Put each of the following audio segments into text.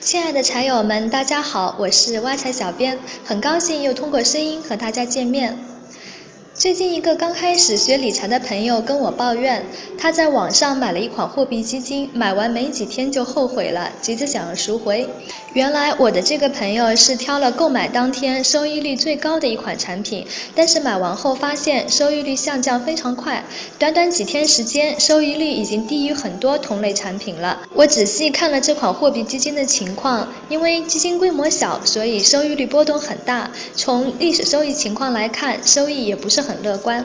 亲爱的财友们，大家好，我是挖财小编，很高兴又通过声音和大家见面。最近一个刚开始学理财的朋友跟我抱怨，他在网上买了一款货币基金，买完没几天就后悔了，急着想要赎回。原来我的这个朋友是挑了购买当天收益率最高的一款产品，但是买完后发现收益率下降非常快，短短几天时间，收益率已经低于很多同类产品了。我仔细看了这款货币基金的情况，因为基金规模小，所以收益率波动很大。从历史收益情况来看，收益也不是。很乐观。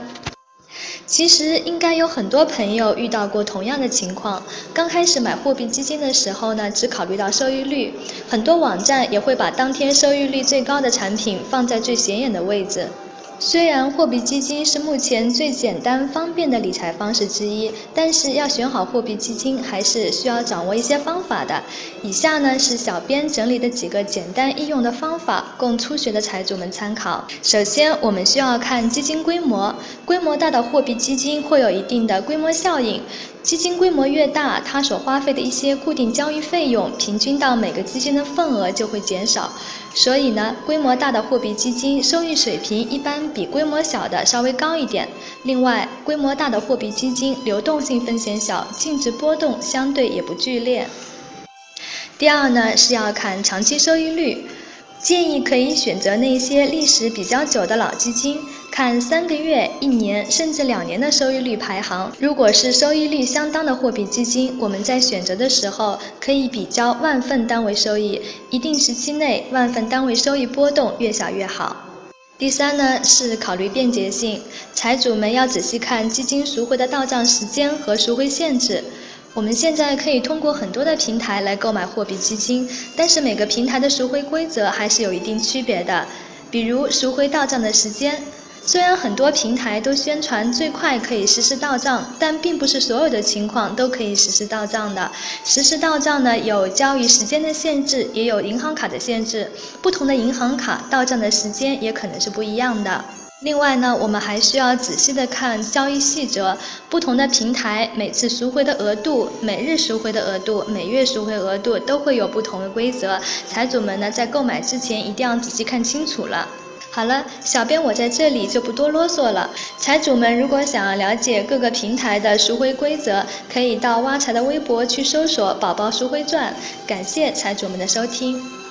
其实应该有很多朋友遇到过同样的情况。刚开始买货币基金的时候呢，只考虑到收益率，很多网站也会把当天收益率最高的产品放在最显眼的位置。虽然货币基金是目前最简单方便的理财方式之一，但是要选好货币基金还是需要掌握一些方法的。以下呢是小编整理的几个简单易用的方法，供初学的财主们参考。首先，我们需要看基金规模，规模大的货币基金会有一定的规模效应。基金规模越大，它所花费的一些固定交易费用，平均到每个基金的份额就会减少。所以呢，规模大的货币基金收益水平一般比规模小的稍微高一点。另外，规模大的货币基金流动性风险小，净值波动相对也不剧烈。第二呢，是要看长期收益率。建议可以选择那些历史比较久的老基金，看三个月、一年甚至两年的收益率排行。如果是收益率相当的货币基金，我们在选择的时候可以比较万份单位收益，一定时期内万份单位收益波动越小越好。第三呢是考虑便捷性，财主们要仔细看基金赎回的到账时间和赎回限制。我们现在可以通过很多的平台来购买货币基金，但是每个平台的赎回规则还是有一定区别的。比如赎回到账的时间，虽然很多平台都宣传最快可以实时到账，但并不是所有的情况都可以实时到账的。实时到账呢，有交易时间的限制，也有银行卡的限制，不同的银行卡到账的时间也可能是不一样的。另外呢，我们还需要仔细的看交易细则，不同的平台每次赎回的额度、每日赎回的额度、每月赎回额度都会有不同的规则。财主们呢，在购买之前一定要仔细看清楚了。好了，小编我在这里就不多啰嗦了。财主们如果想要了解各个平台的赎回规则，可以到挖财的微博去搜索“宝宝赎回传”。感谢财主们的收听。